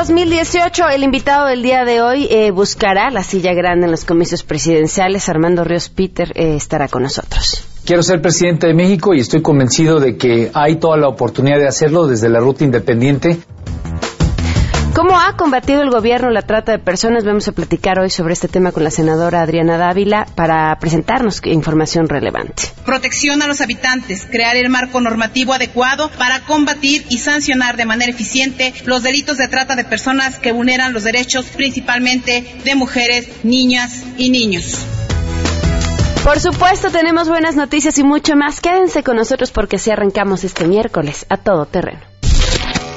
2018, el invitado del día de hoy eh, buscará la silla grande en los comicios presidenciales. Armando Ríos Peter eh, estará con nosotros. Quiero ser presidente de México y estoy convencido de que hay toda la oportunidad de hacerlo desde la ruta independiente. ¿Cómo ha combatido el gobierno la trata de personas? Vamos a platicar hoy sobre este tema con la senadora Adriana Dávila para presentarnos información relevante. Protección a los habitantes, crear el marco normativo adecuado para combatir y sancionar de manera eficiente los delitos de trata de personas que vulneran los derechos principalmente de mujeres, niñas y niños. Por supuesto, tenemos buenas noticias y mucho más. Quédense con nosotros porque así arrancamos este miércoles a todo terreno.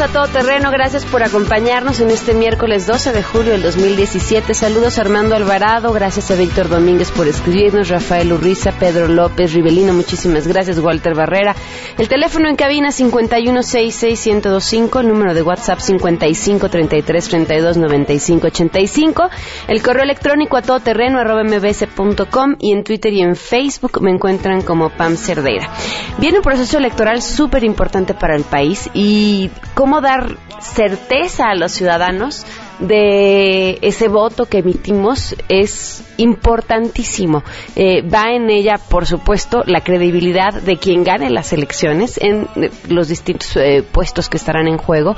A Todo Terreno, gracias por acompañarnos en este miércoles 12 de julio del 2017. Saludos a Armando Alvarado, gracias a Víctor Domínguez por escribirnos, Rafael Urriza, Pedro López, Rivelino, muchísimas gracias, Walter Barrera. El teléfono en cabina 5166125, el número de WhatsApp 5533329585, el correo electrónico a todoterreno arroba y en Twitter y en Facebook me encuentran como Pam Cerdeira. Viene un proceso electoral súper importante para el país y cómo dar certeza a los ciudadanos de ese voto que emitimos es importantísimo. Eh, va en ella, por supuesto, la credibilidad de quien gane las elecciones en eh, los distintos eh, puestos que estarán en juego,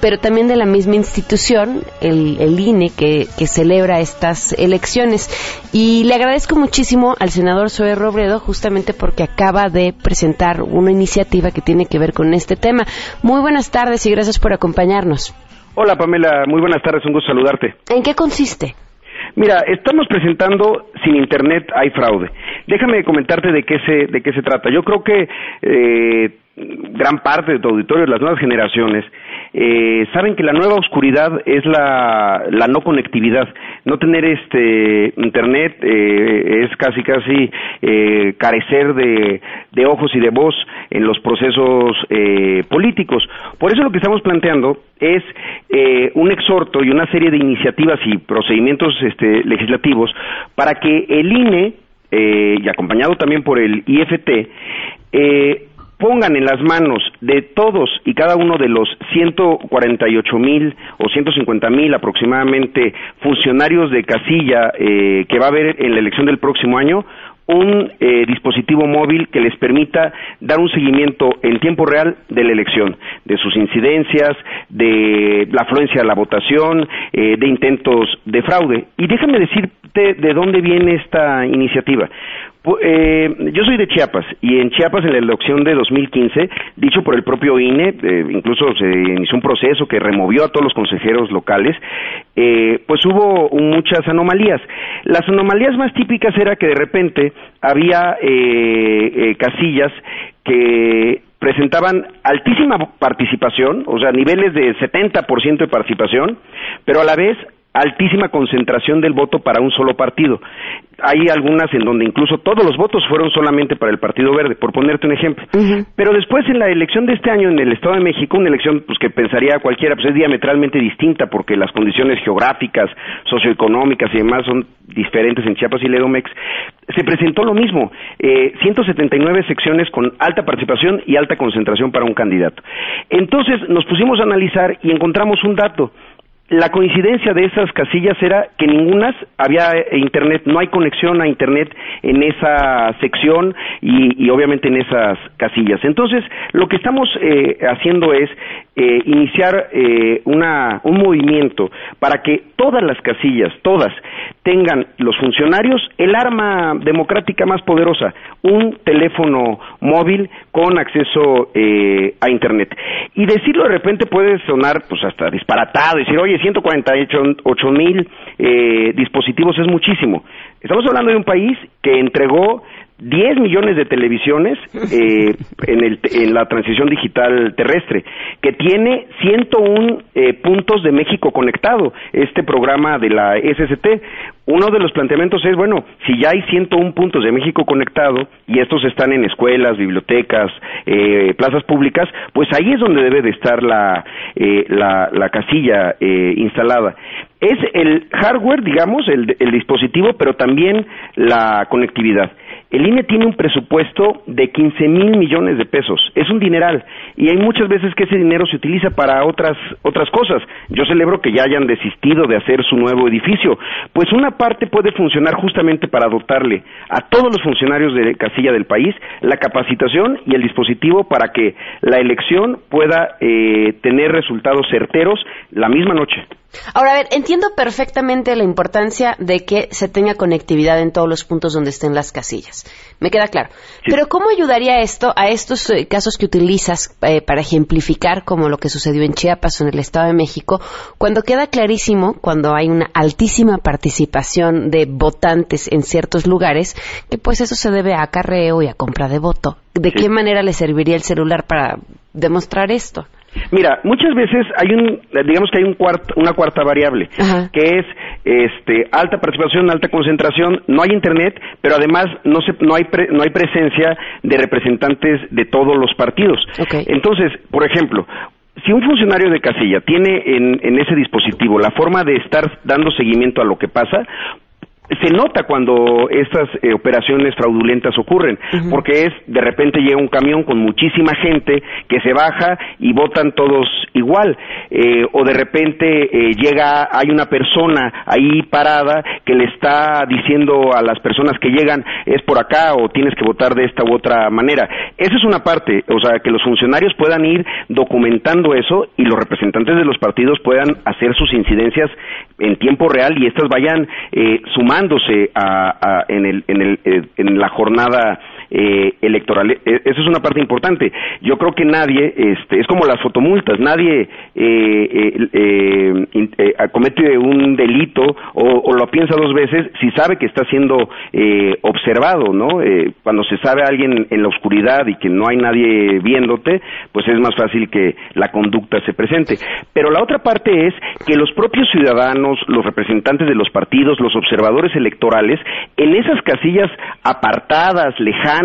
pero también de la misma institución, el, el INE, que, que, celebra estas elecciones. Y le agradezco muchísimo al senador Zoe Robredo, justamente porque acaba de presentar una iniciativa que tiene que ver con este tema. Muy buenas tardes y gracias por acompañarnos. Hola Pamela, muy buenas tardes, un gusto saludarte. ¿En qué consiste? Mira, estamos presentando sin internet hay fraude. Déjame comentarte de qué se de qué se trata. Yo creo que eh, gran parte de tu auditorio, las nuevas generaciones, eh, saben que la nueva oscuridad es la, la no conectividad. No tener este internet eh, es casi casi eh, carecer de, de, ojos y de voz en los procesos eh, políticos. Por eso lo que estamos planteando es eh, un exhorto y una serie de iniciativas y procedimientos este, legislativos para que el INE eh, y acompañado también por el IFT eh, pongan en las manos de todos y cada uno de los 148 mil o 150 mil aproximadamente funcionarios de casilla eh, que va a haber en la elección del próximo año un eh, dispositivo móvil que les permita dar un seguimiento en tiempo real de la elección, de sus incidencias, de la afluencia a la votación, eh, de intentos de fraude. Y déjame decirte de dónde viene esta iniciativa. Eh, yo soy de Chiapas y en Chiapas en la elección de 2015, dicho por el propio INE, eh, incluso se inició un proceso que removió a todos los consejeros locales, eh, pues hubo muchas anomalías. Las anomalías más típicas era que de repente había casillas que presentaban altísima participación, o sea, niveles de 70% de participación, pero a la vez altísima concentración del voto para un solo partido. Hay algunas en donde incluso todos los votos fueron solamente para el Partido Verde, por ponerte un ejemplo. Pero después en la elección de este año en el Estado de México, una elección pues que pensaría cualquiera, pues es diametralmente distinta porque las condiciones geográficas, socioeconómicas y demás son diferentes en Chiapas y Ledomex, se presentó lo mismo, eh, 179 secciones con alta participación y alta concentración para un candidato. Entonces nos pusimos a analizar y encontramos un dato la coincidencia de esas casillas era que ninguna había eh, internet, no hay conexión a internet en esa sección y, obviamente en esas casillas. Entonces, lo que estamos eh, haciendo es eh, iniciar una, un movimiento para que todas las casillas, todas, tengan los funcionarios el arma democrática más poderosa, un teléfono móvil con acceso a internet. Y decirlo de repente puede sonar pues hasta disparatado, decir, oye, 148 mil eh, dispositivos es muchísimo. Estamos hablando de un país que entregó 10 millones de televisiones eh, en, el, en, la transición digital terrestre, que tiene 101 eh, puntos de México conectado, este programa de la SST. Uno de los planteamientos es, bueno, si ya hay 101 puntos de México conectado y estos están en escuelas, bibliotecas, eh, plazas públicas, pues ahí es donde debe de estar la, eh, la, casilla eh, instalada. Es el hardware, digamos, el, el dispositivo, pero también la conectividad. El INE tiene un presupuesto de 15 mil millones de pesos. Es un dineral. Y hay muchas veces que ese dinero se utiliza para otras, otras cosas. Yo celebro que ya hayan desistido de hacer su nuevo edificio. Pues una parte puede funcionar justamente para dotarle a todos los funcionarios de casilla del país la capacitación y el dispositivo para que la elección pueda eh, tener resultados certeros la misma noche. Ahora, a ver, entiendo perfectamente la importancia de que se tenga conectividad en todos los puntos donde estén las casillas. Me queda claro. Pero ¿cómo ayudaría esto a estos eh, casos que utilizas eh, para ejemplificar como lo que sucedió en Chiapas o en el Estado de México, cuando queda clarísimo, cuando hay una altísima participación de votantes en ciertos lugares, que pues eso se debe a acarreo y a compra de voto? ¿De qué manera le serviría el celular para demostrar esto? Mira, muchas veces hay un, digamos que hay un una cuarta variable, que es este, alta participación, alta concentración, no hay internet, pero además no, se, no, hay, no hay presencia de representantes de todos los partidos. Entonces, por ejemplo, si un funcionario de casilla tiene en, en, ese dispositivo la forma de estar dando seguimiento a lo que pasa, se nota cuando estas eh, operaciones fraudulentas ocurren, porque es de repente llega un camión con muchísima gente que se baja y votan todos igual, eh, o de repente eh, llega, hay una persona ahí parada que le está diciendo a las personas que llegan es por acá o tienes que votar de esta u otra manera. Esa es una parte, o sea, que los funcionarios puedan ir documentando eso y los representantes de los partidos puedan hacer sus incidencias en tiempo real y estas vayan sumando a, en, el, en, el, eh, en la jornada eh, electoral. E, Esa es una parte importante. Yo creo que nadie, este, es como las fotomultas, nadie eh, eh, eh comete un delito o, lo piensa dos veces si sabe que está siendo observado, ¿no? cuando se sabe a alguien en la oscuridad y que no hay nadie viéndote, pues es más fácil que la conducta se presente. Pero la otra parte es que los propios ciudadanos, los representantes de los partidos, los observadores electorales, en esas casillas apartadas, lejanas,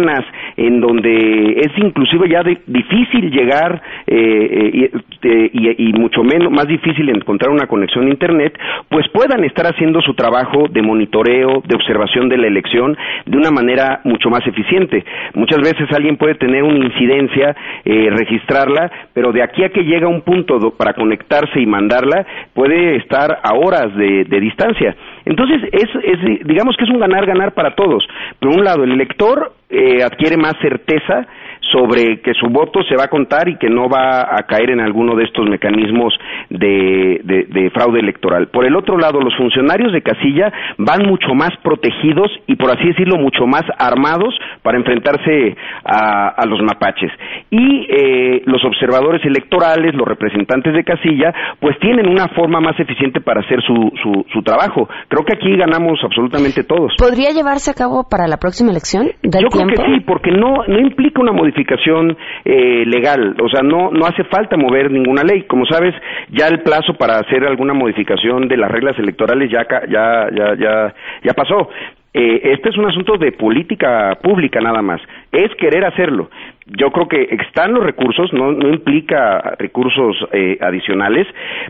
en donde es inclusive ya difícil llegar eh, eh, y, mucho menos más difícil encontrar una conexión a internet, pues puedan estar haciendo su trabajo de monitoreo, de observación de la elección de una manera mucho más eficiente. Muchas veces alguien puede tener una incidencia, eh, registrarla, pero de aquí a que llega un punto para conectarse y mandarla, puede estar a horas de, de distancia. Entonces, es, es, digamos que es un ganar-ganar para todos. Por un lado, el elector eh, adquiere más certeza sobre que su voto se va a contar y que no va a caer en alguno de estos mecanismos de, fraude electoral. Por el otro lado, los funcionarios de casilla van mucho más protegidos y, por así decirlo, mucho más armados para enfrentarse a, los mapaches. Y eh, los observadores electorales, los representantes de casilla, pues tienen una forma más eficiente para hacer su, su, trabajo. Creo que aquí ganamos absolutamente todos. ¿Podría llevarse a cabo para la próxima elección? Yo creo que sí, porque no, no implica una modificación modificación eh, legal, o sea, no, no hace falta mover ninguna ley. Como sabes, ya el plazo para hacer alguna modificación de las reglas electorales ya, ya, ya, ya, ya pasó. Eh, este es un asunto de política pública nada más, es querer hacerlo. Yo creo que están los recursos, no, no implica recursos eh, adicionales,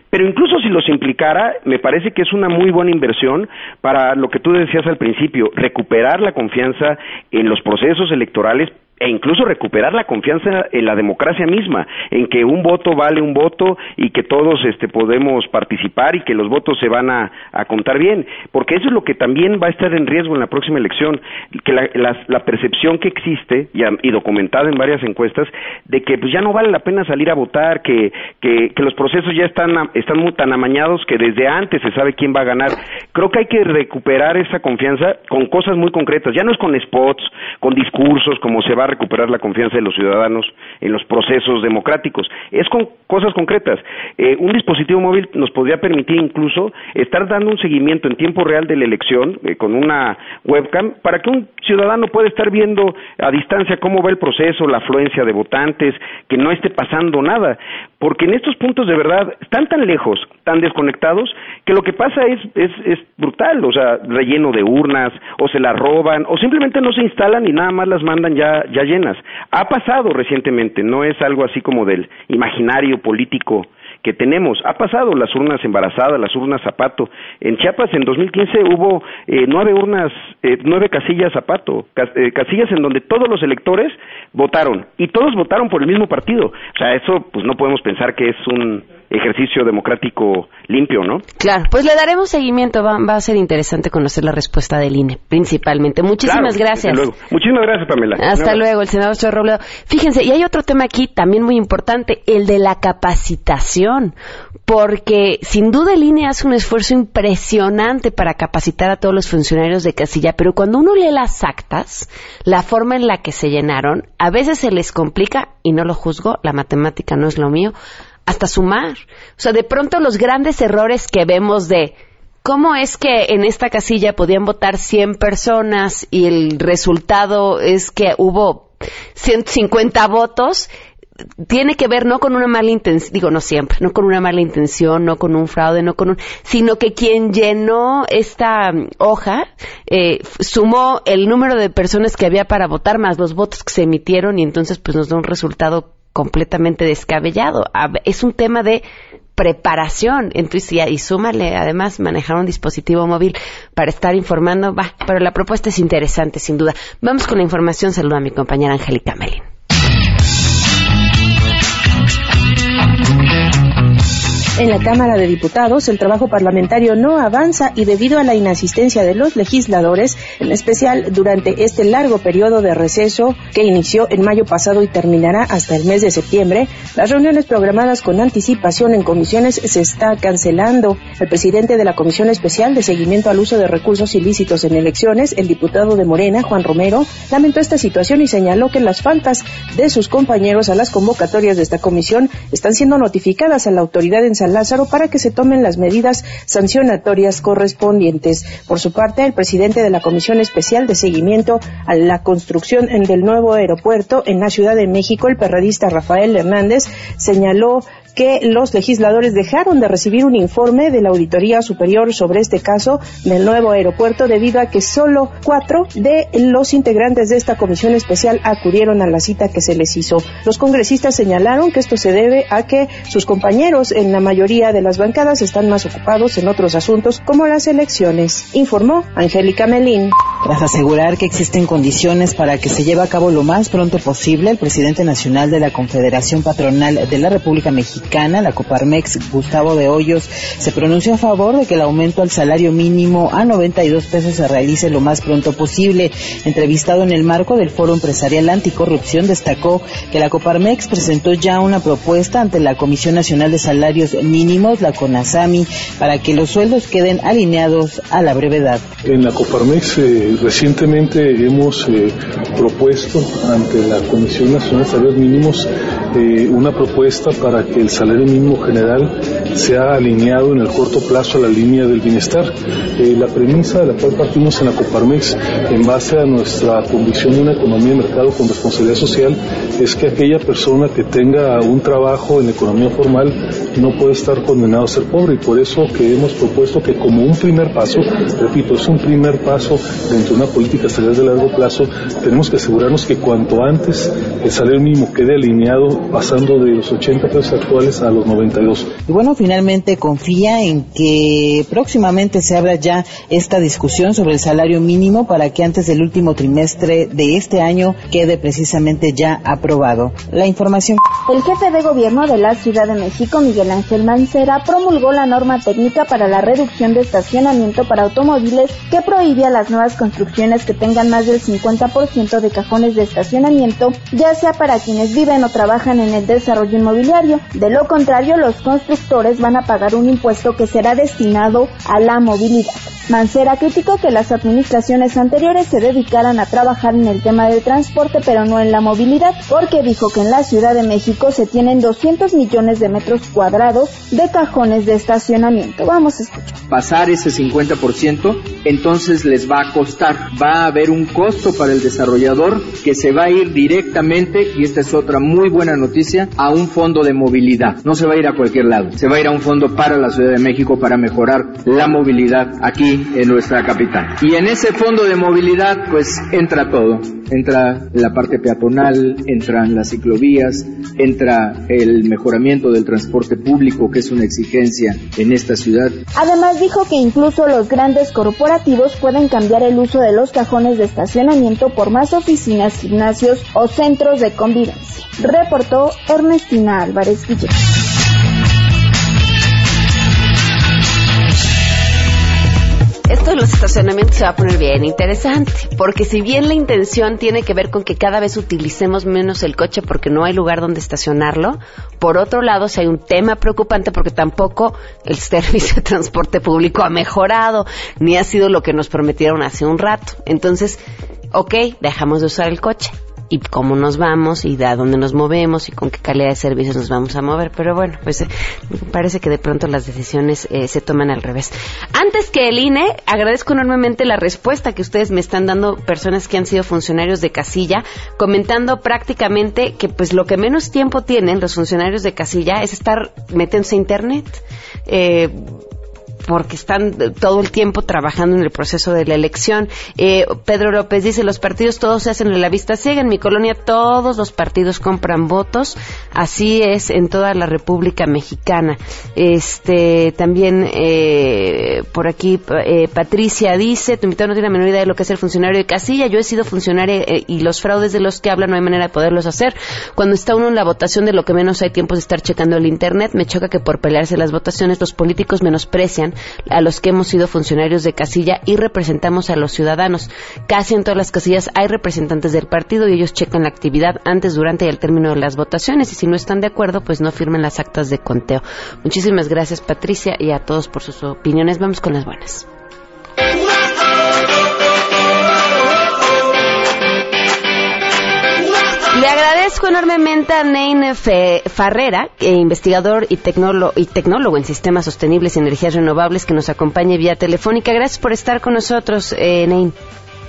pero incluso si los implicara, me parece que es una muy buena inversión para lo que tú decías al principio, recuperar la confianza en los procesos electorales e incluso recuperar la confianza en la democracia misma, en que un voto vale un voto y que todos este, podemos participar y que los votos se van a, contar bien, porque eso es lo que también va a estar en riesgo en la próxima elección, que la, percepción que existe y, documentada en varias encuestas de que pues ya no vale la pena salir a votar, que, que, los procesos ya están, están muy tan amañados que desde antes se sabe quién va a ganar. Creo que hay que recuperar esa confianza con cosas muy concretas, ya no es con spots, con discursos como se va recuperar la confianza de los ciudadanos en los procesos democráticos. Es con cosas concretas. Eh, un dispositivo móvil nos podría permitir incluso estar dando un seguimiento en tiempo real de la elección eh, con una webcam para que un ciudadano pueda estar viendo a distancia cómo va el proceso, la afluencia de votantes, que no esté pasando nada. Porque en estos puntos de verdad están tan lejos, tan desconectados, que lo que pasa es, es, es brutal. O sea, relleno de urnas, o se las roban, o simplemente no se instalan y nada más las mandan ya llenas. Ha pasado recientemente, no es algo así como del imaginario político que tenemos. Ha pasado las urnas embarazadas, las urnas zapato. En Chiapas en 2015 hubo eh, nueve urnas, eh, nueve casillas zapato, eh, casillas en donde todos los electores votaron y todos votaron por el mismo partido. O sea, eso pues no podemos pensar que es un ejercicio democrático limpio, ¿no? Claro, pues le daremos seguimiento. Va, a ser interesante conocer la respuesta del INE, principalmente. Muchísimas gracias. Luego. Muchísimas gracias, Pamela. Hasta luego, el senador Robledo. Fíjense, y hay otro tema aquí también muy importante, el de la capacitación, porque sin duda el INE hace un esfuerzo impresionante para capacitar a todos los funcionarios de casilla, pero cuando uno lee las actas, la forma en la que se llenaron, a veces se les complica, y no lo juzgo, la matemática no es lo mío, hasta sumar. O sea, de pronto los grandes errores que vemos de cómo es que en esta casilla podían votar 100 personas y el resultado es que hubo 150 votos, tiene que ver no con una mala intención, digo no siempre, no con una mala intención, no con un fraude, no con un, sino que quien llenó esta mm, hoja eh, sumó el número de personas que había para votar más los votos que se emitieron y entonces pues nos da un resultado completamente descabellado. Es un tema de preparación. Entonces, y súmale, además, manejar un dispositivo móvil para estar informando, va, pero la propuesta es interesante, sin duda. Vamos con la información. Saluda a mi compañera Angélica Melin. En la Cámara de Diputados el trabajo parlamentario no avanza y debido a la inasistencia de los legisladores, en especial durante este largo periodo de receso que inició en mayo pasado y terminará hasta el mes de septiembre, las reuniones programadas con anticipación en comisiones se está cancelando. El presidente de la Comisión Especial de Seguimiento al Uso de Recursos Ilícitos en Elecciones, el diputado de Morena, Juan Romero, lamentó esta situación y señaló que las faltas de sus compañeros a las convocatorias de esta comisión están siendo notificadas a la autoridad en Lázaro para que se tomen las medidas sancionatorias correspondientes. Por su parte, el presidente de la Comisión Especial de Seguimiento a la construcción del nuevo aeropuerto en la Ciudad de México, el perredista Rafael Hernández, señaló que los legisladores dejaron de recibir un informe de la Auditoría Superior sobre este caso del nuevo aeropuerto debido a que solo cuatro de los integrantes de esta comisión especial acudieron a la cita que se les hizo. Los congresistas señalaron que esto se debe a que sus compañeros en la mayoría de las bancadas están más ocupados en otros asuntos como las elecciones, informó Angélica Melín. Tras asegurar que existen condiciones para que se lleve a cabo lo más pronto posible, el presidente nacional de la Confederación Patronal de la República Mexicana la Coparmex, Gustavo de Hoyos, se pronunció a favor de que el aumento al salario mínimo a 92 pesos se realice lo más pronto posible. Entrevistado en el marco del Foro Empresarial Anticorrupción, destacó que la Coparmex presentó ya una propuesta ante la Comisión Nacional de Salarios Mínimos, la CONASAMI, para que los sueldos queden alineados a la brevedad. En la Coparmex eh, recientemente hemos eh, propuesto ante la Comisión Nacional de Salarios Mínimos eh, una propuesta para que el salario mínimo general se ha alineado en el corto plazo a la línea del bienestar. Eh, la premisa de la cual partimos en la Coparmex, en base a nuestra convicción de una economía de mercado con responsabilidad social, es que aquella persona que tenga un trabajo en economía formal no puede estar condenado a ser pobre y por eso que hemos propuesto que como un primer paso, repito, es un primer paso dentro de una política salarial de largo plazo, tenemos que asegurarnos que cuanto antes el salario mínimo quede alineado pasando de los 80 pesos actuales a los 92. Y bueno, finalmente confía en que próximamente se abra ya esta discusión sobre el salario mínimo para que antes del último trimestre de este año quede precisamente ya aprobado. La información. El jefe de gobierno de la Ciudad de México, Miguel Ángel Mancera, promulgó la norma técnica para la reducción de estacionamiento para automóviles que prohíbe a las nuevas construcciones que tengan más del 50% de cajones de estacionamiento, ya sea para quienes viven o trabajan en el desarrollo inmobiliario. De lo contrario, los constructores van a pagar un impuesto que será destinado a la movilidad. Mancera criticó que las administraciones anteriores se dedicaran a trabajar en el tema del transporte, pero no en la movilidad, porque dijo que en la Ciudad de México se tienen 200 millones de metros cuadrados de cajones de estacionamiento. Vamos a escuchar. Pasar ese 50%, entonces les va a costar, va a haber un costo para el desarrollador que se va a ir directamente, y esta es otra muy buena noticia, a un fondo de movilidad. No se va a ir a cualquier lado, se va a ir a un fondo para la Ciudad de México para mejorar la movilidad aquí en nuestra capital. Y en ese fondo de movilidad pues entra todo. Entra la parte peatonal, entran las ciclovías, entra el mejoramiento del transporte público, que es una exigencia en esta ciudad. Además dijo que incluso los grandes corporativos pueden cambiar el uso de los cajones de estacionamiento por más oficinas, gimnasios o centros de convivencia. Reportó Ernestina Álvarez Guillén. Esto de los estacionamientos se va a poner bien interesante, porque si bien la intención tiene que ver con que cada vez utilicemos menos el coche porque no hay lugar donde estacionarlo, por otro lado, si hay un tema preocupante porque tampoco el servicio de transporte público ha mejorado, ni ha sido lo que nos prometieron hace un rato. Entonces, ok, dejamos de usar el coche y cómo nos vamos y a dónde nos movemos y con qué calidad de servicios nos vamos a mover. Pero bueno, pues eh, parece que de pronto las decisiones eh, se toman al revés. Antes que el INE, agradezco enormemente la respuesta que ustedes me están dando personas que han sido funcionarios de casilla, comentando prácticamente que pues lo que menos tiempo tienen los funcionarios de casilla es estar métense a internet. Eh, porque están todo el tiempo trabajando en el proceso de la elección. Eh, Pedro López dice, los partidos todos se hacen en la vista ciega. En mi colonia todos los partidos compran votos. Así es en toda la República Mexicana. Este, también eh, por aquí eh, Patricia dice, tu invitado no tiene la menor idea de lo que es el funcionario de casilla. Yo he sido funcionario y los fraudes de los que hablan no hay manera de poderlos hacer. Cuando está uno en la votación de lo que menos hay tiempo de estar checando el Internet, me choca que por pelearse las votaciones los políticos menosprecian a los que hemos sido funcionarios de casilla y representamos a los ciudadanos. Casi en todas las casillas hay representantes del partido y ellos checan la actividad antes, durante y al término de las votaciones y si no están de acuerdo, pues no firmen las actas de conteo. Muchísimas gracias Patricia y a todos por sus opiniones. Vamos con las buenas. Agradezco enormemente a Nein Farrera, eh, investigador y tecnólogo, y tecnólogo en sistemas sostenibles y energías renovables, que nos acompañe vía telefónica. Gracias por estar con nosotros, eh, Nein.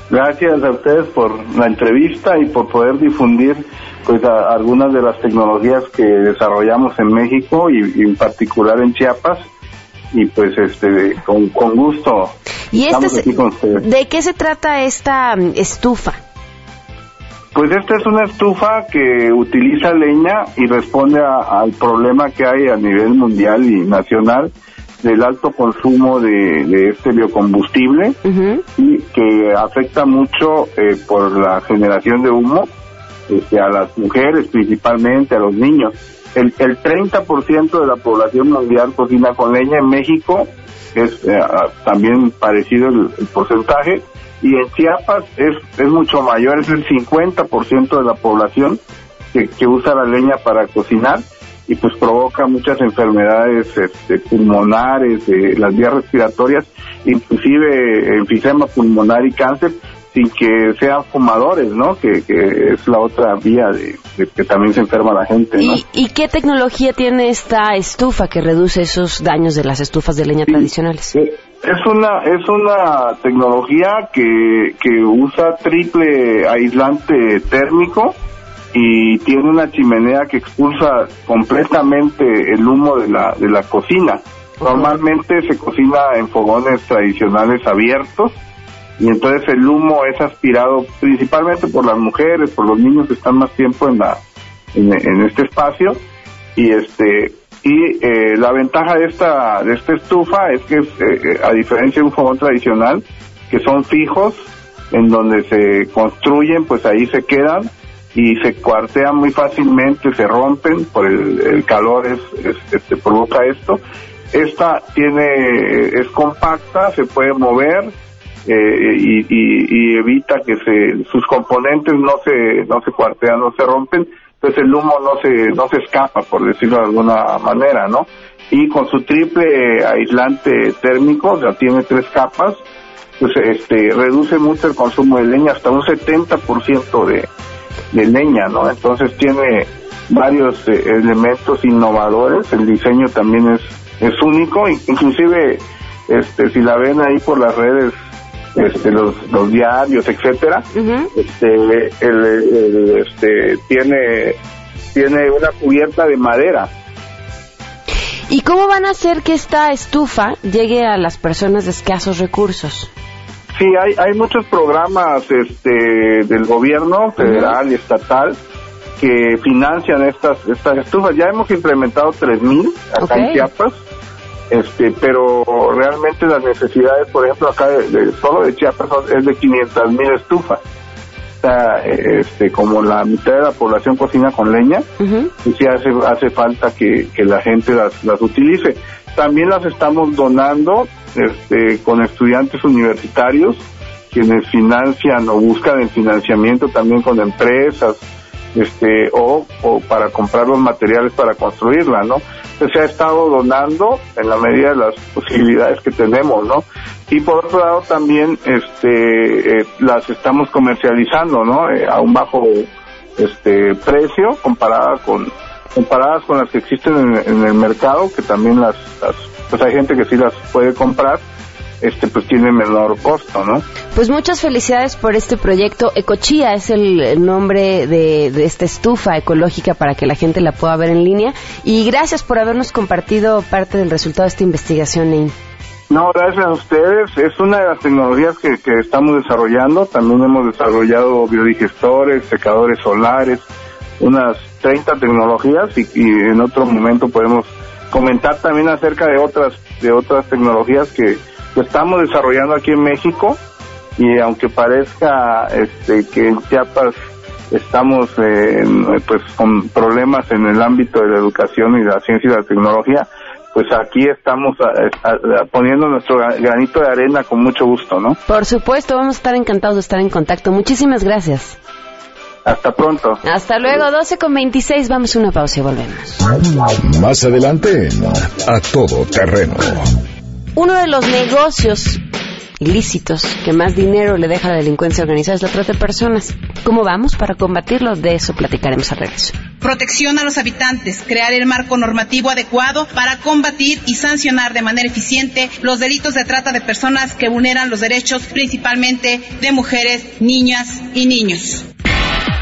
Gracias a ustedes por la entrevista y por poder difundir pues algunas de las tecnologías que desarrollamos en México y, en particular en Chiapas y pues este con, gusto ¿Y este ¿De qué se trata esta estufa? Pues esta es una estufa que utiliza leña y responde al problema que hay a nivel mundial y nacional del alto consumo de, este biocombustible y que afecta mucho eh, por la generación de humo este, a las mujeres principalmente, a los niños. El, el 30% de la población mundial cocina con leña. En México, es eh, también parecido el porcentaje, y en Chiapas es, es mucho mayor, es el 50% de la población que, usa la leña para cocinar y pues provoca muchas enfermedades este, pulmonares, de las vías respiratorias, inclusive enfisema pulmonar y cáncer, sin que sean fumadores, ¿no? Que, es la otra vía de, que también se enferma la gente. ¿no? ¿Y, ¿Y, qué tecnología tiene esta estufa que reduce esos daños de las estufas de leña tradicionales? Es una, es una tecnología que, que usa triple aislante térmico y tiene una chimenea que expulsa completamente el humo de la, de la cocina. Normalmente se cocina en fogones tradicionales abiertos y entonces el humo es aspirado principalmente por las mujeres, por los niños que están más tiempo en la en, este espacio y este y eh, la ventaja de esta de esta estufa es que eh, eh, a diferencia de un fogón tradicional que son fijos en donde se construyen pues ahí se quedan y se cuartean muy fácilmente se rompen por el, calor es, este, provoca esto. Esta tiene es compacta se puede mover eh, y, evita que se, sus componentes no se, no se cuartean, no se rompen, pues el humo no se, no se escapa, por decirlo de alguna manera, ¿no? Y con su triple aislante térmico, sea, tiene tres capas, pues este, reduce mucho el consumo de leña, hasta un 70% de, de leña, ¿no? Entonces tiene varios eh, elementos innovadores, el diseño también es, es único, inclusive este, si la ven ahí por las redes, este, los, los diarios, etcétera, este, el, este, tiene, tiene una cubierta de madera. ¿Y cómo van a hacer que esta estufa llegue a las personas de escasos recursos? Sí, hay, hay muchos programas este, del gobierno federal y estatal que financian estas estas estufas. Ya hemos implementado 3.000 acá en Chiapas, este, pero realmente las necesidades, por ejemplo, acá de, solo de Chiapas es de 500.000 estufas. O sea, este, como la mitad de la población cocina con leña, y sí hace, hace falta que, que la gente las, las utilice. También las estamos donando este, con estudiantes universitarios, quienes financian o buscan el financiamiento también con empresas, este o, para comprar los materiales para construirla, ¿no? se ha estado donando en la medida de las posibilidades que tenemos, ¿no? Y por otro lado también este eh, las estamos comercializando, ¿no? Eh, a un bajo este precio comparadas con comparadas con las que existen en, en el mercado, que también las, las pues hay gente que sí las puede comprar este pues tiene menor costo, ¿no? Pues muchas felicidades por este proyecto. Ecochía es el nombre de, de, esta estufa ecológica para que la gente la pueda ver en línea. Y gracias por habernos compartido parte del resultado de esta investigación, Nein. No, gracias a ustedes. Es una de las tecnologías que, que estamos desarrollando. También hemos desarrollado biodigestores, secadores solares, unas 30 tecnologías y, y en otro momento podemos comentar también acerca de otras de otras tecnologías que lo estamos desarrollando aquí en México y aunque parezca este, que en Chiapas estamos pues con problemas en el ámbito de la educación y la ciencia y la tecnología, pues aquí estamos poniendo nuestro granito de arena con mucho gusto, ¿no? Por supuesto, vamos a estar encantados de estar en contacto. Muchísimas gracias. Hasta pronto. Hasta luego, 12 con 26. Vamos a una pausa y volvemos. Más adelante, a todo terreno. Uno de los negocios ilícitos que más dinero le deja a la delincuencia organizada es la trata de personas. ¿Cómo vamos para combatirlo? De eso platicaremos al regreso. Protección a los habitantes, crear el marco normativo adecuado para combatir y sancionar de manera eficiente los delitos de trata de personas que vulneran los derechos principalmente de mujeres, niñas y niños.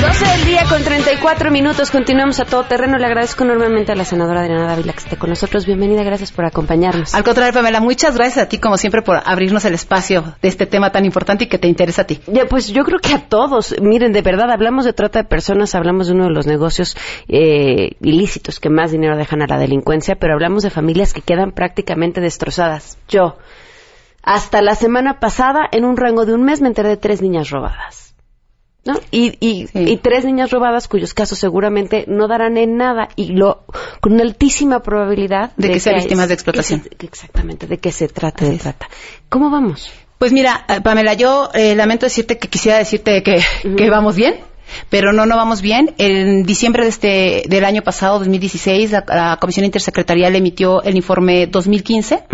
12 del día con 34 minutos. Continuamos a todo terreno. Le agradezco enormemente a la senadora Adriana Dávila que esté con nosotros. Bienvenida, gracias por acompañarnos. Al contrario, Pamela, muchas gracias a ti, como siempre, por abrirnos el espacio de este tema tan importante y que te interesa a ti. Ya, pues yo creo que a todos. Miren, de verdad, hablamos de trata de personas, hablamos de uno de los negocios eh, ilícitos que más dinero dejan a la delincuencia, pero hablamos de familias que quedan prácticamente destrozadas. Yo, hasta la semana pasada, en un rango de un mes, me enteré de tres niñas robadas. ¿No? Y, y, y, tres niñas robadas cuyos casos seguramente no darán en nada y lo con una altísima probabilidad de, que, sean víctimas de explotación. exactamente, de que se trate de trata. ¿Cómo vamos? Pues mira, eh, Pamela, yo eh, lamento decirte que quisiera decirte que, que vamos bien pero no, no vamos bien. En diciembre de este, del año pasado, 2016, la, la Comisión Intersecretarial emitió el informe 2015.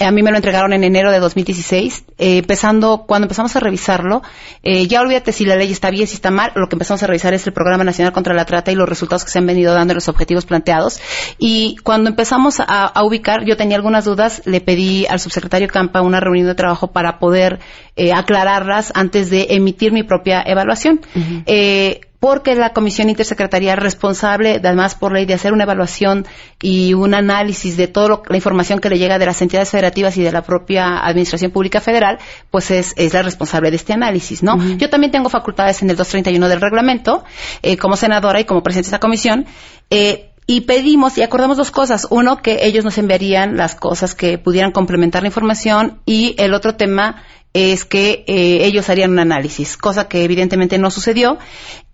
A mí me lo entregaron en enero de 2016. Eh, empezando, cuando empezamos a revisarlo, eh, ya olvídate si la ley está bien, si está mal. Lo que empezamos a revisar es el Programa Nacional contra la Trata y los resultados que se han venido dando en los objetivos planteados. Y cuando empezamos a, a ubicar, yo tenía algunas dudas, le pedí al subsecretario Campa una reunión de trabajo para poder eh, aclararlas antes de emitir mi propia evaluación. Eh, porque la Comisión Intersecretarial responsable, además por ley, de hacer una evaluación y un análisis de toda la información que le llega de las entidades federativas y de la propia Administración Pública Federal, pues es, es la responsable de este análisis, ¿no? Uh -huh. Yo también tengo facultades en el 231 del reglamento, eh, como senadora y como presidente de esta comisión. Eh, y pedimos y acordamos dos cosas. Uno, que ellos nos enviarían las cosas que pudieran complementar la información y el otro tema es que eh, ellos harían un análisis, cosa que evidentemente no sucedió.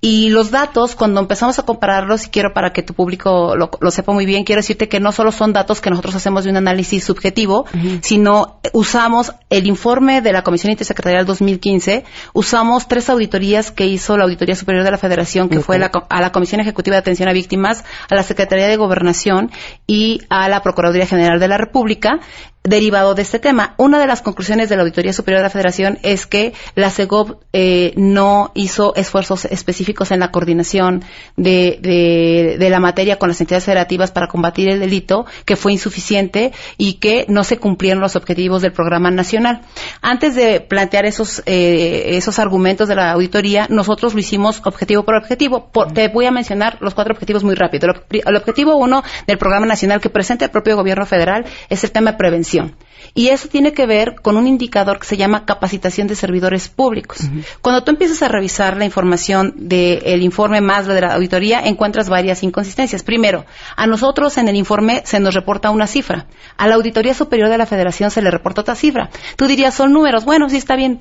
Y los datos, cuando empezamos a compararlos, y quiero para que tu público lo, sepa muy bien, quiero decirte que no solo son datos que nosotros hacemos de un análisis subjetivo, sino usamos el informe de la Comisión Intersecretarial 2015, usamos tres auditorías que hizo la Auditoría Superior de la Federación, que fue a la Comisión Ejecutiva de Atención a Víctimas, a la Secretaría de Gobernación y a la Procuraduría General de la República, derivado de este tema. Una de las conclusiones de la Auditoría Superior de la Federación es que la CEGOP eh, no hizo esfuerzos específicos en la coordinación de, de, la materia con las entidades federativas para combatir el delito, que fue insuficiente y que no se cumplieron los objetivos del programa nacional. Antes de plantear esos, eh, esos argumentos de la auditoría, nosotros lo hicimos objetivo por objetivo. te voy a mencionar los cuatro objetivos muy rápido. el objetivo uno del programa nacional que presenta el propio gobierno federal es el tema de prevención y eso tiene que ver con un indicador que se llama capacitación de servidores públicos. Cuando tú empiezas a revisar la información del informe más de la auditoría, encuentras varias inconsistencias. Primero, a nosotros en el informe se nos reporta una cifra. A la Auditoría Superior de la Federación se le reporta otra cifra. Tú dirías, son números. Bueno, sí está bien,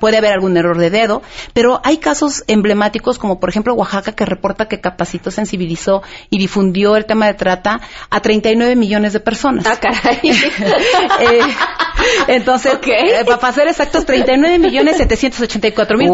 puede haber algún error de dedo, pero hay casos emblemáticos como por ejemplo Oaxaca que reporta que capacitó, sensibilizó y difundió el tema de trata a 39 millones de personas. Ah, caray. Eh, entonces, eh, para ser exactos, 39 millones 784 mil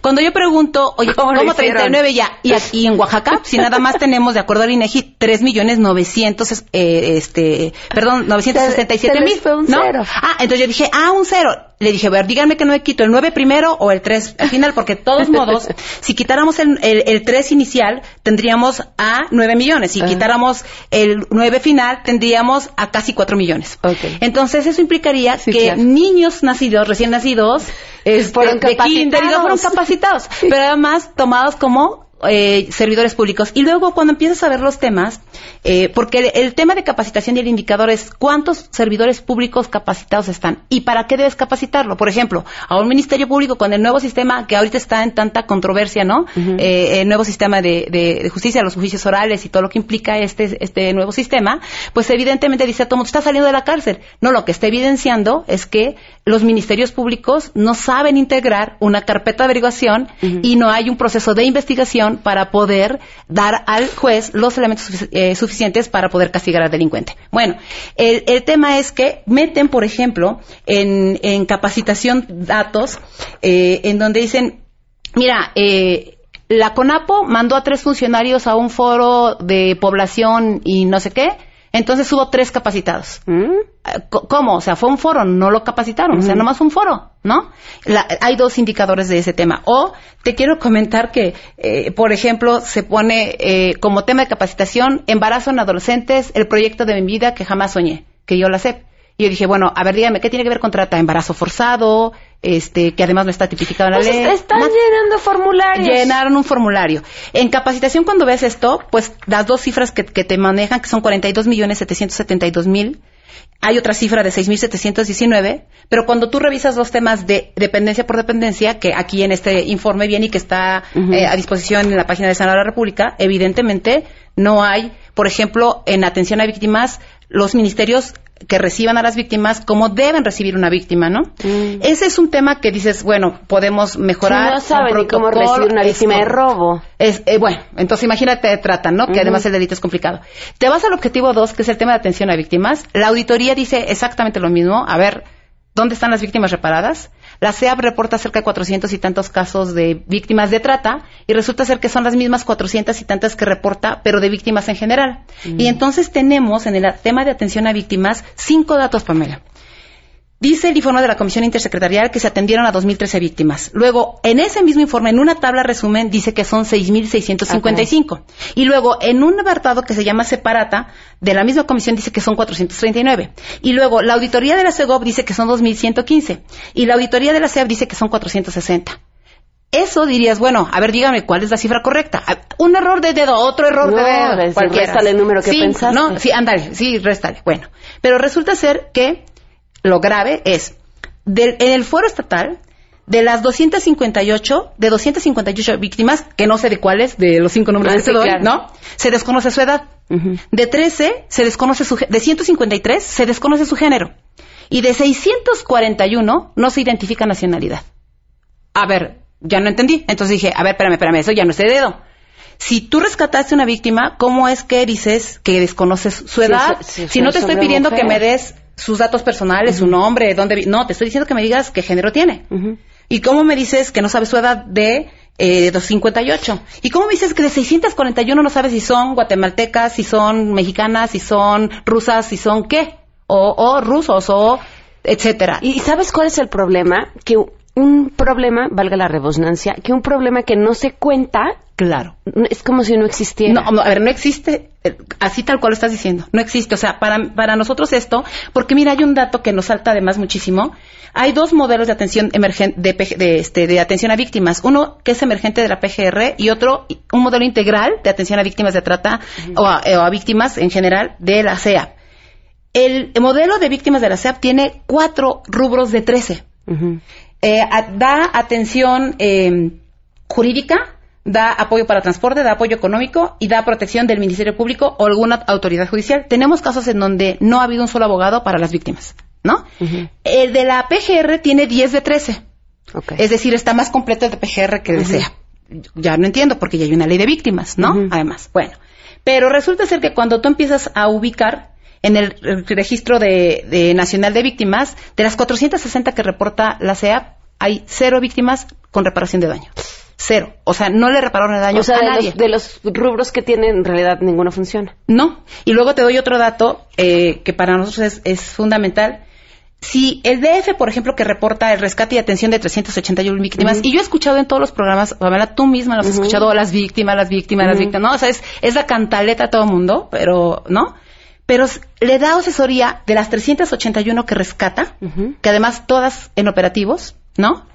Cuando yo pregunto, oye, ¿cómo, 39 ya? Y aquí en Oaxaca, si nada más tenemos, de acuerdo al INEGI, 3 millones 900, eh, este, perdón, 967 mil. ¿no? Ah, entonces yo dije, ah, un cero le dije, a ver, díganme que no me quito el 9 primero o el 3 al final, porque de todos modos, si quitáramos el, el, 3 inicial, tendríamos a 9 millones. Si quitáramos el 9 final, tendríamos a casi 4 millones. Entonces, eso implicaría que niños nacidos, recién nacidos, este, fueron capacitados. fueron capacitados, pero además tomados como eh, servidores públicos. Y luego cuando empiezas a ver los temas, eh, porque el, tema de capacitación y el indicador es cuántos servidores públicos capacitados están y para qué debes capacitarlo. Por ejemplo, a un ministerio público con el nuevo sistema que ahorita está en tanta controversia, ¿no? eh, el nuevo sistema de, de, justicia, los juicios orales y todo lo que implica este, este nuevo sistema, pues evidentemente dice, todo está saliendo de la cárcel. No, lo que está evidenciando es que los ministerios públicos no saben integrar una carpeta de averiguación y no hay un proceso de investigación para poder dar al juez los elementos eh, suficientes para poder castigar al delincuente. Bueno, el, tema es que meten, por ejemplo, en, capacitación datos eh, en donde dicen, mira, eh, la CONAPO mandó a tres funcionarios a un foro de población y no sé qué, entonces hubo tres capacitados. ¿Mm? ¿Cómo? O sea, fue un foro, no lo capacitaron, o sea, nomás un foro, ¿no? hay dos indicadores de ese tema. O te quiero comentar que, eh, por ejemplo, se pone eh, como tema de capacitación embarazo en adolescentes, el proyecto de mi vida que jamás soñé, que yo la sé. Y yo dije, bueno, a ver, dígame, ¿qué tiene que ver con trata? Embarazo forzado, este, que además no está tipificado en la pues ley. Están llenando formularios. Llenaron un formulario. En capacitación, cuando ves esto, pues las dos cifras que, te manejan, que son 42 millones 772 mil, hay otra cifra de 6.719, pero cuando tú revisas los temas de dependencia por dependencia, que aquí en este informe viene y que está eh, a disposición en la página de Senado de la República, evidentemente no hay, por ejemplo, en atención a víctimas, los ministerios que reciban a las víctimas como deben recibir una víctima, ¿no? Mm. Ese es un tema que dices, bueno, podemos mejorar. no saben ni cómo recibir una víctima de robo. Es, eh, bueno, entonces imagínate, tratan, ¿no? Que además el delito es complicado. Te vas al objetivo 2, que es el tema de atención a víctimas. La auditoría dice exactamente lo mismo. A ver, ¿dónde están las víctimas reparadas? La CEAP reporta cerca de 400 y tantos casos de víctimas de trata y resulta ser que son las mismas 400 y tantas que reporta, pero de víctimas en general. Y mm. entonces tenemos en el tema de atención a víctimas cinco datos, Pamela. Dice el informe de la Comisión Intersecretarial que se atendieron a 2.013 víctimas. Luego, en ese mismo informe, en una tabla resumen, dice que son 6.655. Y luego, en un apartado que se llama separata, de la misma comisión dice que son 439. Y luego, la auditoría de la CEGOP dice que son 2.115. Y la auditoría de la CEP dice que son 460. Eso dirías, bueno, a ver, dígame cuál es la cifra correcta. Ah, un error de dedo, otro error de dedo. Cualquiera. el número que sí, pensaste. No, sí, ándale, sí, réstale. Bueno, pero resulta ser que lo grave es, en el foro estatal, de las 258, de 258 víctimas, que no sé de cuáles, de los cinco nombres Ah, que sí, doy, claro. ¿no? Se desconoce su edad. De 13 se desconoce su, de 153 se desconoce su género. Y de 641 no se identifica nacionalidad. A ver, ya no entendí. Entonces dije, a ver, espérame, espérame, eso ya no es de dedo. Si tú rescataste una víctima, ¿cómo es que dices que desconoces su edad? sí, sí, si no te estoy pidiendo que me des sus datos personales, su nombre, dónde No, te estoy diciendo que me digas qué género tiene. ¿Y cómo me dices que no sabes su edad de eh, 258? ¿Y cómo me dices que de 641 no sabes si son guatemaltecas, si son mexicanas, si son rusas, si son qué? O, o rusos, o etcétera. ¿Y sabes cuál es el problema? Que un problema, valga la redundancia, que un problema que no se cuenta Claro. es como si no existiera. No, no, a ver, no existe, eh, así tal cual lo estás diciendo, no existe. O sea, para, para nosotros esto, porque mira, hay un dato que nos salta además muchísimo. Hay dos modelos de atención emergente, de, este, de atención a víctimas. Uno que es emergente de la PGR y otro, un modelo integral de atención a víctimas de trata o, a, o a víctimas en general de la CEA. El modelo de víctimas de la CEAP tiene cuatro rubros de 13. Eh, da atención eh, jurídica, da apoyo para transporte, da apoyo económico y da protección del Ministerio Público o alguna autoridad judicial. Tenemos casos en donde no ha habido un solo abogado para las víctimas, ¿no? El de la PGR tiene 10 de 13. Es decir, está más completo el de PGR que el de. Ya no entiendo porque ya hay una ley de víctimas, ¿no? Además, bueno. Pero resulta ser que cuando tú empiezas a ubicar en el, registro de, de nacional de víctimas, de las 460 que reporta la CEA, hay cero víctimas con reparación de daño. Cero. O sea, no le repararon el daño o sea, a de nadie. los, de los rubros que tienen, en realidad ninguno funciona. No. Y luego te doy otro dato eh, que para nosotros es, es fundamental. Si el DF, por ejemplo, que reporta el rescate y atención de 381 víctimas, Ujú. y yo he escuchado en todos los programas, Pamela, tú misma lo has Ujú. escuchado, las víctimas, las víctimas, las víctimas, ¿no? O sea, es, es la cantaleta a todo el mundo, pero, ¿no? Pero le da asesoría de las 381 que rescata, que además todas en operativos, ¿no?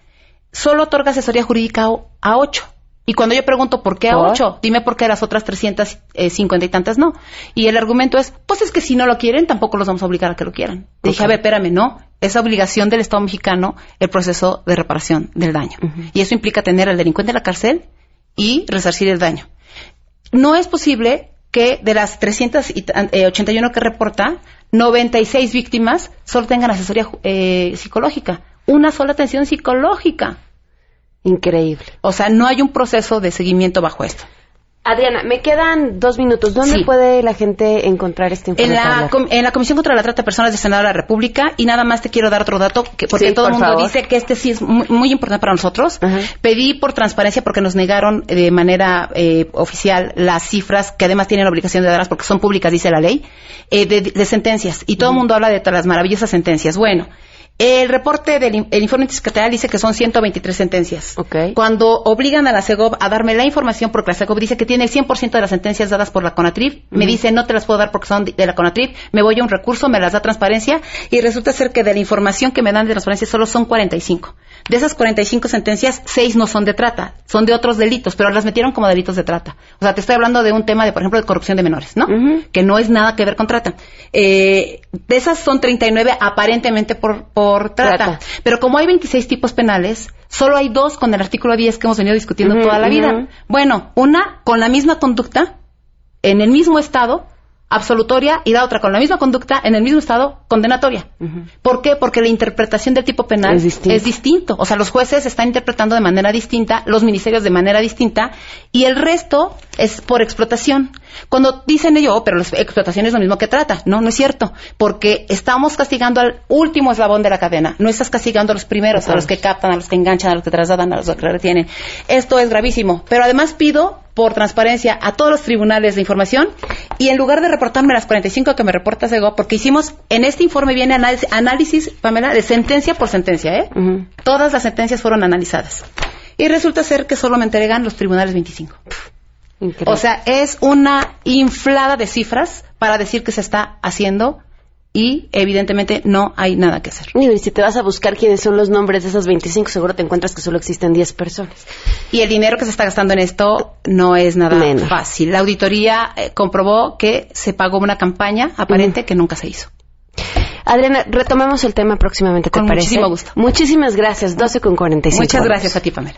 Solo otorga asesoría jurídica a 8. Y cuando yo pregunto por qué a ¿Por? 8, dime por qué las otras 350 y tantas no. Y el argumento es, pues es que si no lo quieren, tampoco los vamos a obligar a que lo quieran. Dije, a ver, espérame, no. Es obligación del Estado mexicano el proceso de reparación del daño. Y eso implica tener al delincuente en la cárcel y resarcir el daño. No es posible que de las 381 que reporta, 96 víctimas solo tengan asesoría eh, psicológica. Una sola atención psicológica. Increíble. O sea, no hay un proceso de seguimiento bajo esto. Adriana, me quedan dos minutos. ¿Dónde Sí. puede la gente encontrar este informe? En la, en la Comisión contra la Trata de Personas del Senado de la República, y nada más te quiero dar otro dato, que, porque Sí, todo el por mundo favor. dice que este sí es muy, muy importante para nosotros. Pedí por transparencia porque nos negaron de manera eh, oficial las cifras, que además tienen obligación de darlas porque son públicas, dice la ley, eh, de, de sentencias. Y todo el mundo habla de las maravillosas sentencias. Bueno, el reporte del el informe secretarial dice que son 123 sentencias. Cuando obligan a la CEGOV a darme la información, porque la CEGOV dice que tiene el 100% de las sentencias dadas por la CONATRIF, me Ujú. dice no te las puedo dar porque son de la CONATRIF, me voy a un recurso, me las da transparencia y resulta ser que de la información que me dan de transparencia solo son 45. De esas 45 sentencias, 6 no son de trata, son de otros delitos, pero las metieron como delitos de trata. O sea, te estoy hablando de un tema de, por ejemplo, de corrupción de menores, ¿no? Que no es nada que ver con trata. Eh, de esas son 39 aparentemente por, por trata. Trata. Pero como hay 26 tipos penales, solo hay dos con el artículo 10 que hemos venido discutiendo Ujú, toda la vida. Bueno, una con la misma conducta, en el mismo estado, absolutoria, y la otra con la misma conducta, en el mismo estado, condenatoria. ¿Por qué? Porque la interpretación del tipo penal Es distinto. distinto. O sea, los jueces están interpretando de manera distinta, los ministerios de manera distinta, y el resto es por explotación. Cuando dicen ellos, "Oh, pero la explotación es lo mismo que trata. No, no es cierto. Porque estamos castigando al último eslabón de la cadena. No estás castigando a los primeros, a los que captan, a los que enganchan, a los que trasladan, a los que retienen. Esto es gravísimo. Pero además pido por transparencia a todos los tribunales de información y en lugar de reportarme las 45 que me reporta Sego, porque hicimos, en este informe viene análisis, análisis, Pamela, de sentencia por sentencia, ¿eh? Todas las sentencias fueron analizadas. Y resulta ser que solo me entregan los tribunales 25. O sea, es una inflada de cifras para decir que se está haciendo y evidentemente no hay nada que hacer. Y si te vas a buscar quiénes son los nombres de esas 25, seguro te encuentras que solo existen 10 personas. Y el dinero que se está gastando en esto no es nada Menos. fácil. La auditoría eh, comprobó que se pagó una campaña aparente que nunca se hizo. Adriana, retomemos el tema próximamente, ¿te Con parece? muchísimo gusto. Muchísimas gracias, 12 con 45. Muchas gracias a ti, Pamela.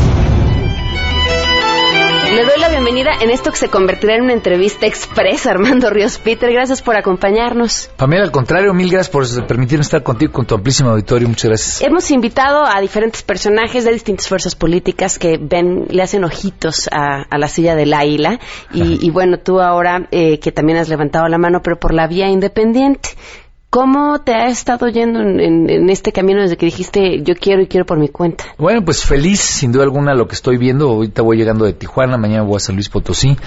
Le doy la bienvenida en esto que se convertirá en una entrevista express, Armando Ríos Peter. Gracias por acompañarnos. Pamela, al contrario, mil gracias por permitirnos estar contigo con tu amplísimo auditorio. Muchas gracias. Hemos invitado a diferentes personajes de distintas fuerzas políticas que ven, le hacen ojitos a, a la silla del águila. Y, y bueno, tú ahora eh, que también has levantado la mano, pero por la vía independiente. ¿Cómo te ha estado yendo en, en- en este camino desde que dijiste yo quiero y quiero por mi cuenta? Bueno, pues feliz, sin duda alguna, lo que estoy viendo. Ahorita voy llegando de Tijuana, mañana voy a San Luis Potosí.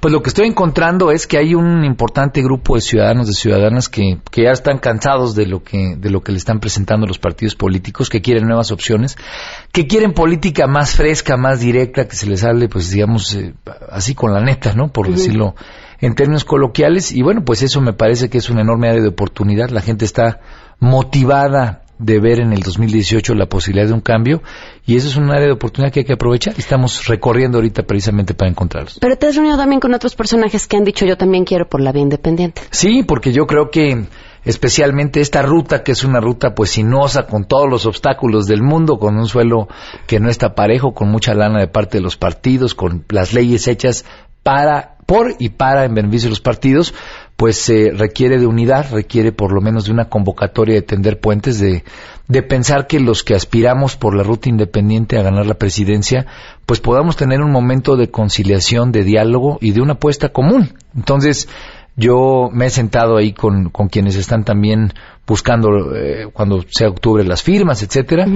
Pues lo que estoy encontrando es que hay un importante grupo de ciudadanos, de ciudadanas que, que ya están cansados de lo que, de lo que le están presentando los partidos políticos, que quieren nuevas opciones, que quieren política más fresca, más directa, que se les hable, pues digamos, eh, así con la neta, ¿no? Por decirlo en términos coloquiales. Y bueno, pues eso me parece que es una enorme área de oportunidad. La gente está motivada de ver en el 2018 la posibilidad de un cambio y eso es un área de oportunidad que hay que aprovechar. Estamos recorriendo ahorita precisamente para encontrarlos. Pero te has reunido también con otros personajes que han dicho yo también quiero por la vía independiente. Sí, porque yo creo que especialmente esta ruta, que es una ruta pues sinuosa, con todos los obstáculos del mundo, con un suelo que no está parejo, con mucha lana de parte de los partidos, con las leyes hechas para, por y para en beneficio de los partidos, pues se requiere de unidad, requiere por lo menos de una convocatoria de tender puentes, de, de pensar que los que aspiramos por la ruta independiente a ganar la presidencia, pues podamos tener un momento de conciliación, de diálogo y de una apuesta común. Entonces, yo me he sentado ahí con, con quienes están también buscando eh, cuando sea octubre las firmas, etcétera.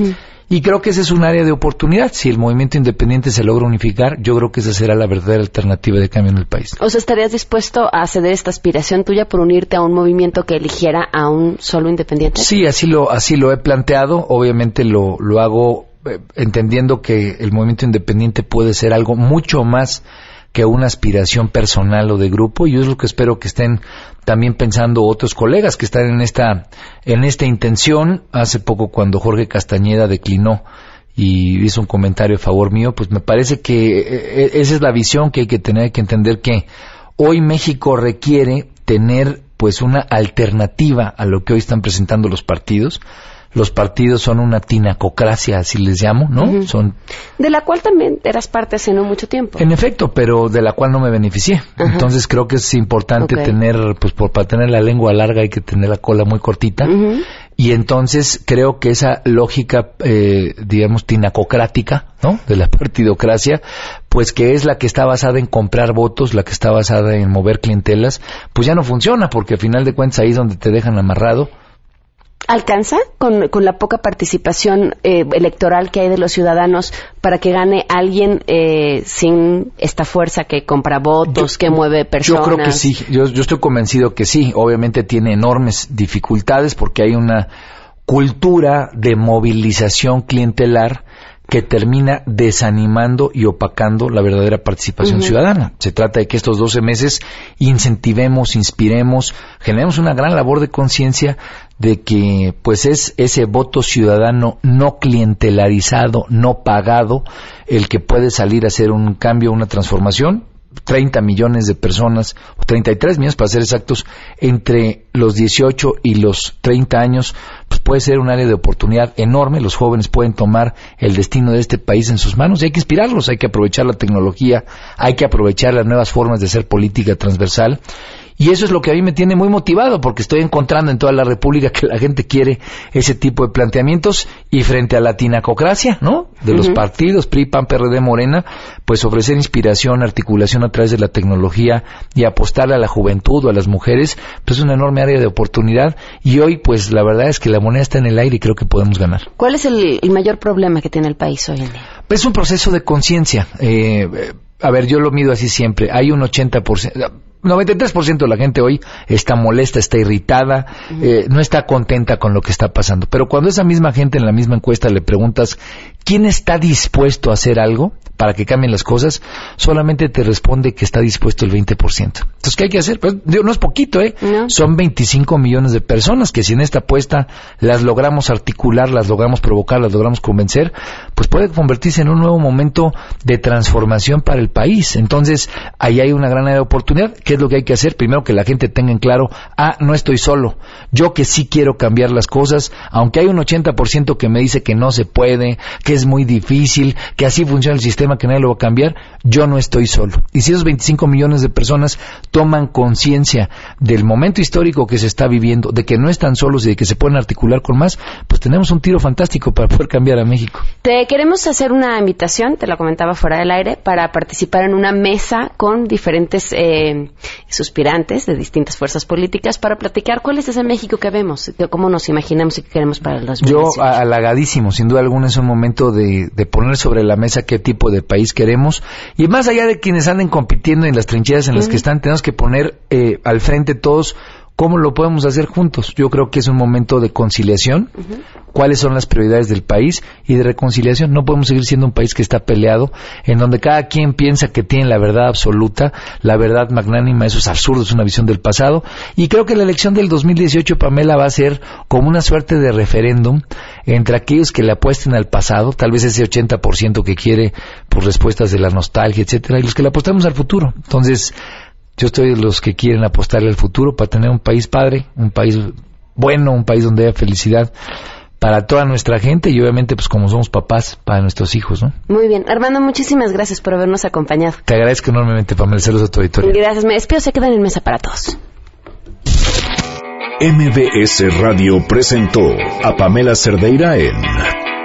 Y creo que ese es un área de oportunidad. Si el movimiento independiente se logra unificar, yo creo que esa será la verdadera alternativa de cambio en el país. O sea, ¿estarías dispuesto a ceder esta aspiración tuya por unirte a un movimiento que eligiera a un solo independiente? Sí, así lo, así lo he planteado. Obviamente lo, lo hago eh, entendiendo que el movimiento independiente puede ser algo mucho más que una aspiración personal o de grupo y es lo que espero que estén también pensando otros colegas que están en esta en esta intención. Hace poco cuando Jorge Castañeda declinó y hizo un comentario a favor mío pues me parece que eh, eh, esa es la visión que hay que tener. Hay que entender que hoy México requiere tener pues una alternativa a lo que hoy están presentando los partidos los partidos son una tinacocracia, así les llamo, ¿no? Son De la cual también eras parte hace no mucho tiempo. en efecto, pero de la cual no me beneficié. Entonces creo que es importante tener, pues por, para tener la lengua larga hay que tener la cola muy cortita. Y entonces creo que esa lógica, eh, digamos, tinacocrática, ¿no? De la partidocracia, pues que es la que está basada en comprar votos, la que está basada en mover clientelas, pues ya no funciona, porque al final de cuentas ahí es donde te dejan amarrado. ¿Alcanza con, con la poca participación eh, electoral que hay de los ciudadanos para que gane alguien eh, sin esta fuerza que compra votos, que mueve personas? Yo creo que sí, yo, yo estoy convencido que sí. Obviamente tiene enormes dificultades porque hay una cultura de movilización clientelar que termina desanimando y opacando la verdadera participación ciudadana. Se trata de que estos 12 meses incentivemos, inspiremos, generemos una gran labor de conciencia de que pues es ese voto ciudadano no clientelarizado, no pagado, el que puede salir a hacer un cambio, una transformación 30 millones de personas, o 33 millones para ser exactos, entre los 18 y los 30 años, pues puede ser un área de oportunidad enorme. Los jóvenes pueden tomar el destino de este país en sus manos y hay que inspirarlos, hay que aprovechar la tecnología, hay que aprovechar las nuevas formas de hacer política transversal. Y eso es lo que a mí me tiene muy motivado, porque estoy encontrando en toda la República que la gente quiere ese tipo de planteamientos y frente a la tinacocracia, ¿no? De los partidos, PRI, PAN, PRD, Morena, pues ofrecer inspiración, articulación a través de la tecnología y apostarle a la juventud o a las mujeres, pues es una enorme área de oportunidad y hoy, pues la verdad es que la moneda está en el aire y creo que podemos ganar. ¿Cuál es el, el mayor problema que tiene el país hoy en día? Es un proceso de conciencia. Eh, a ver, yo lo mido así siempre. Hay un 80%. 93% de la gente hoy está molesta, está irritada, eh, no está contenta con lo que está pasando. Pero cuando esa misma gente en la misma encuesta le preguntas quién está dispuesto a hacer algo para que cambien las cosas, solamente te responde que está dispuesto el 20%. Entonces, ¿qué hay que hacer? Pues, no es poquito, ¿eh? Son 25 millones de personas que si en esta apuesta las logramos articular, las logramos provocar, las logramos convencer, pues puede convertirse en un nuevo momento de transformación para el país. Entonces, ahí hay una gran oportunidad. ¿Qué es lo que hay que hacer? Primero que la gente tenga en claro, ah, no estoy solo. Yo que sí quiero cambiar las cosas, aunque hay un 80% que me dice que no se puede, que es muy difícil, que así funciona el sistema, que nadie lo va a cambiar, yo no estoy solo. Y si esos 25 millones de personas toman conciencia del momento histórico que se está viviendo, de que no están solos y de que se pueden articular con más, pues tenemos un tiro fantástico para poder cambiar a México. Te queremos hacer una invitación, te la comentaba fuera del aire, para participar en una mesa con diferentes eh, suspirantes de distintas fuerzas políticas para platicar cuál es ese México que vemos, cómo nos imaginamos y qué queremos para el 2018. Yo halagadísimo, sin duda alguna es un momento de, poner sobre la mesa qué tipo de país queremos y más allá de quienes anden compitiendo en las trincheras en las que están, tenemos que poner eh, al frente todos ¿Cómo lo podemos hacer juntos? Yo creo que es un momento de conciliación, cuáles son las prioridades del país y de reconciliación. No podemos seguir siendo un país que está peleado, en donde cada quien piensa que tiene la verdad absoluta, la verdad magnánima, eso es absurdo, es una visión del pasado. Y creo que la elección del 2018, Pamela, va a ser como una suerte de referéndum entre aquellos que le apuesten al pasado, tal vez ese 80% que quiere por respuestas de la nostalgia, etcétera, y los que le apostamos al futuro. Entonces, yo estoy de los que quieren apostarle al futuro para tener un país padre, un país bueno, un país donde haya felicidad para toda nuestra gente y obviamente pues como somos papás para nuestros hijos, ¿no? Muy bien. Armando, muchísimas gracias por habernos acompañado. Te agradezco enormemente, Pamela, saludos a tu auditorio. Gracias, me despido, se quedan en mesa para todos. MBS Radio presentó a Pamela Cerdeira en